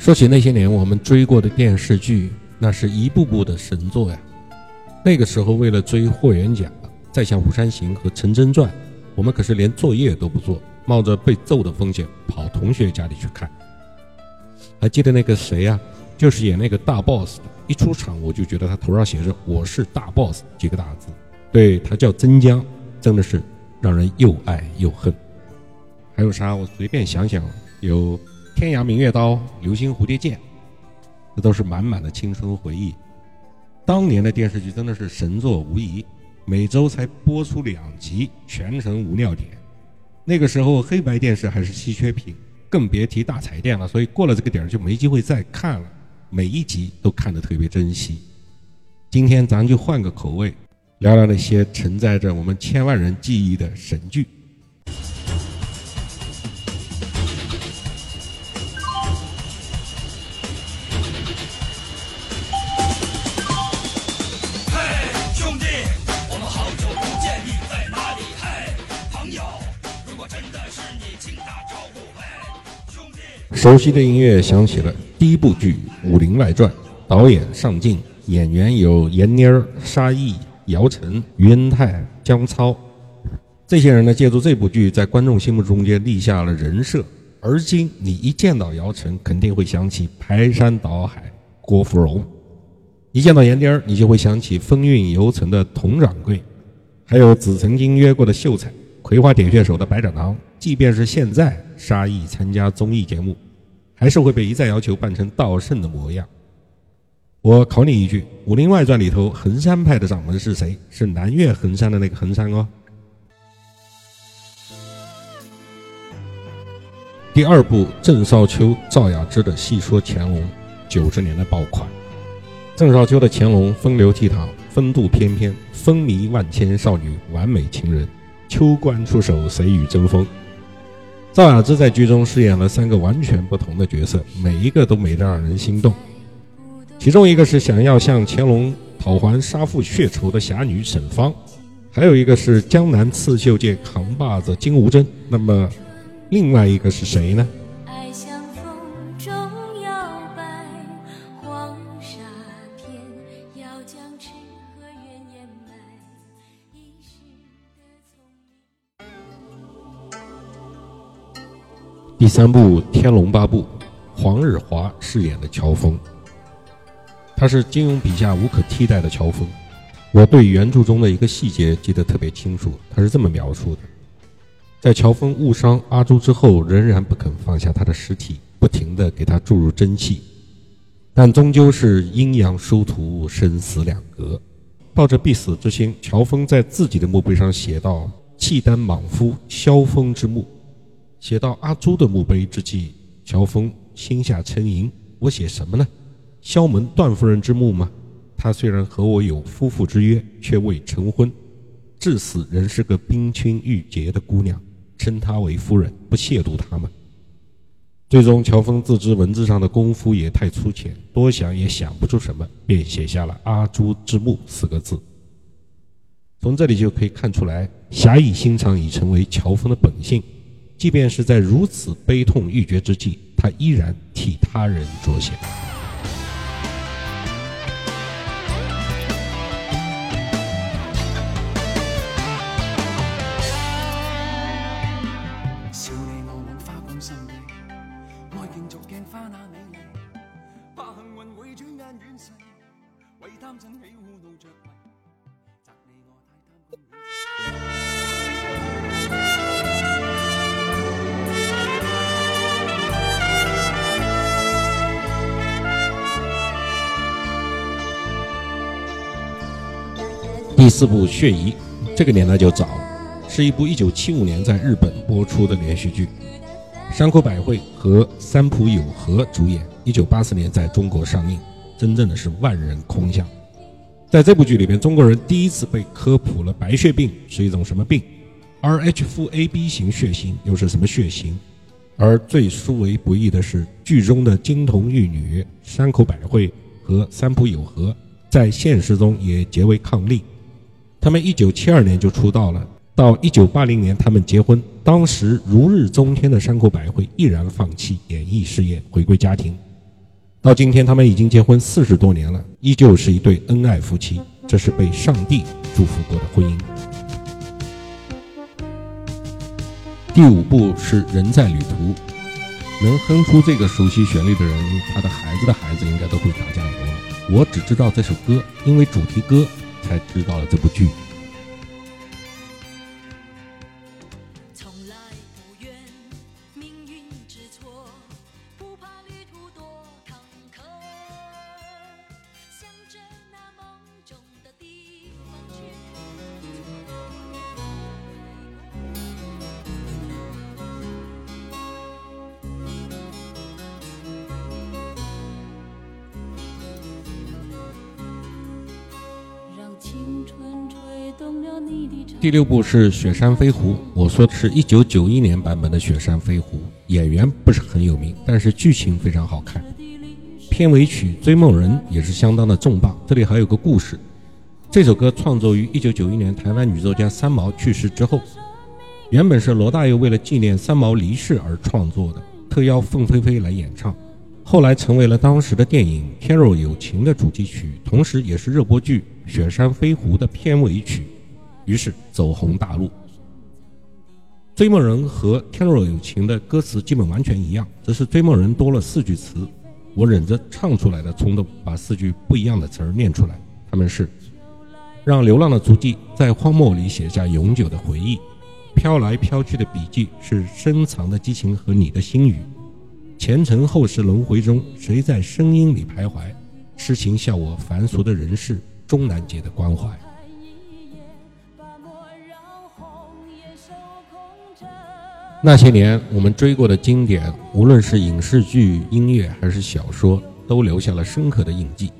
说起那些年我们追过的电视剧，那是一部部的神作呀。那个时候为了追《霍元甲》《再向虎山行》和《陈真传》，我们可是连作业都不做，冒着被揍的风险跑同学家里去看。还记得那个谁呀？就是演那个大 boss 的，一出场我就觉得他头上写着“我是大 boss” 几个大字。对他叫曾江，真的是让人又爱又恨。还有啥？我随便想想，有。天涯明月刀，流星蝴蝶剑，这都是满满的青春回忆。当年的电视剧真的是神作无疑，每周才播出两集，全程无尿点。那个时候黑白电视还是稀缺品，更别提大彩电了。所以过了这个点儿就没机会再看了，每一集都看得特别珍惜。今天咱就换个口味，聊聊那些承载着我们千万人记忆的神剧。熟悉的音乐响起了。第一部剧《武林外传》，导演尚敬，演员有闫妮儿、沙溢、姚晨、于恩泰、姜超。这些人呢，借助这部剧，在观众心目中间立下了人设。而今，你一见到姚晨，肯定会想起排山倒海郭芙蓉；一见到闫妮儿，你就会想起风韵犹存的佟掌柜，还有子曾经约过的秀才，葵花点穴手的白展堂。即便是现在，沙溢参加综艺节目。还是会被一再要求扮成道圣的模样。我考你一句，《武林外传》里头衡山派的掌门是谁？是南岳衡山的那个衡山哦。第二部，郑少秋、赵雅芝的戏说乾隆，九十年代爆款。郑少秋的乾隆风流倜傥，风度翩翩，风靡万千少女，完美情人。秋官出手，谁与争锋？赵雅芝在剧中饰演了三个完全不同的角色，每一个都美得让人心动。其中一个是想要向乾隆讨还杀父血仇的侠女沈芳，还有一个是江南刺绣界扛把子金无珍。那么，另外一个是谁呢？第三部《天龙八部》，黄日华饰演的乔峰，他是金庸笔下无可替代的乔峰。我对原著中的一个细节记得特别清楚，他是这么描述的：在乔峰误伤阿朱之后，仍然不肯放下他的尸体，不停地给他注入真气，但终究是阴阳殊途，生死两隔。抱着必死之心，乔峰在自己的墓碑上写道：“契丹莽夫萧峰之墓。”写到阿朱的墓碑之际，乔峰心下沉吟：我写什么呢？萧门段夫人之墓吗？她虽然和我有夫妇之约，却未成婚，至死仍是个冰清玉洁的姑娘，称她为夫人，不亵渎她吗？最终，乔峰自知文字上的功夫也太粗浅，多想也想不出什么，便写下了“阿朱之墓”四个字。从这里就可以看出来，侠义心肠已成为乔峰的本性。即便是在如此悲痛欲绝之际，他依然替他人着想。第四部《血疑》，这个年代就早了，是一部1975年在日本播出的连续剧，山口百惠和三浦友和主演，1984年在中国上映，真正的是万人空巷。在这部剧里边，中国人第一次被科普了白血病是一种什么病，Rh 负 AB 型血型又是什么血型。而最殊为不易的是，剧中的金童玉女山口百惠和三浦友和在现实中也结为伉俪。他们一九七二年就出道了，到一九八零年他们结婚。当时如日中天的山口百惠毅然放弃演艺事业，回归家庭，到今天他们已经结婚四十多年了，依旧是一对恩爱夫妻。这是被上帝祝福过的婚姻。第五部是《人在旅途》，能哼出这个熟悉旋律的人，他的孩子的孩子应该都会打酱油了。我只知道这首歌，因为主题歌才知道了这部剧。第六部是《雪山飞狐》，我说的是一九九一年版本的《雪山飞狐》，演员不是很有名，但是剧情非常好看。片尾曲《追梦人》也是相当的重磅。这里还有个故事，这首歌创作于一九九一年台湾女作家三毛去世之后，原本是罗大佑为了纪念三毛离世而创作的，特邀凤飞飞来演唱，后来成为了当时的电影《天若有情》的主题曲，同时也是热播剧《雪山飞狐》的片尾曲。于是走红大陆。《追梦人》和《天若有情》的歌词基本完全一样，只是《追梦人》多了四句词，我忍着唱出来的冲动，把四句不一样的词儿念出来。他们是：让流浪的足迹在荒漠里写下永久的回忆，飘来飘去的笔记是深藏的激情和你的心语。前尘后世轮回中，谁在声音里徘徊？痴情笑我凡俗的人世，终难解的关怀。那些年我们追过的经典，无论是影视剧、音乐还是小说，都留下了深刻的印记。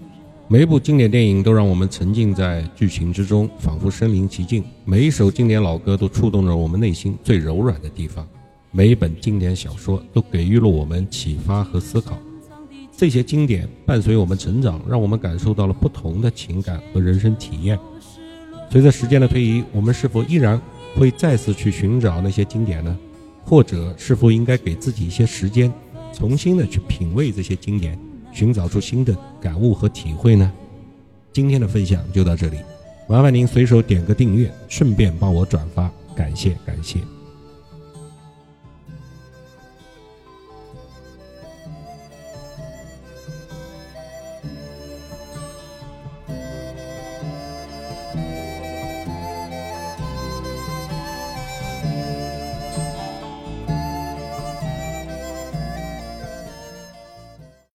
每一部经典电影都让我们沉浸在剧情之中，仿佛身临其境；每一首经典老歌都触动着我们内心最柔软的地方；每一本经典小说都给予了我们启发和思考。这些经典伴随我们成长，让我们感受到了不同的情感和人生体验。随着时间的推移，我们是否依然会再次去寻找那些经典呢？或者是否应该给自己一些时间，重新的去品味这些经典，寻找出新的感悟和体会呢？今天的分享就到这里，麻烦您随手点个订阅，顺便帮我转发，感谢感谢。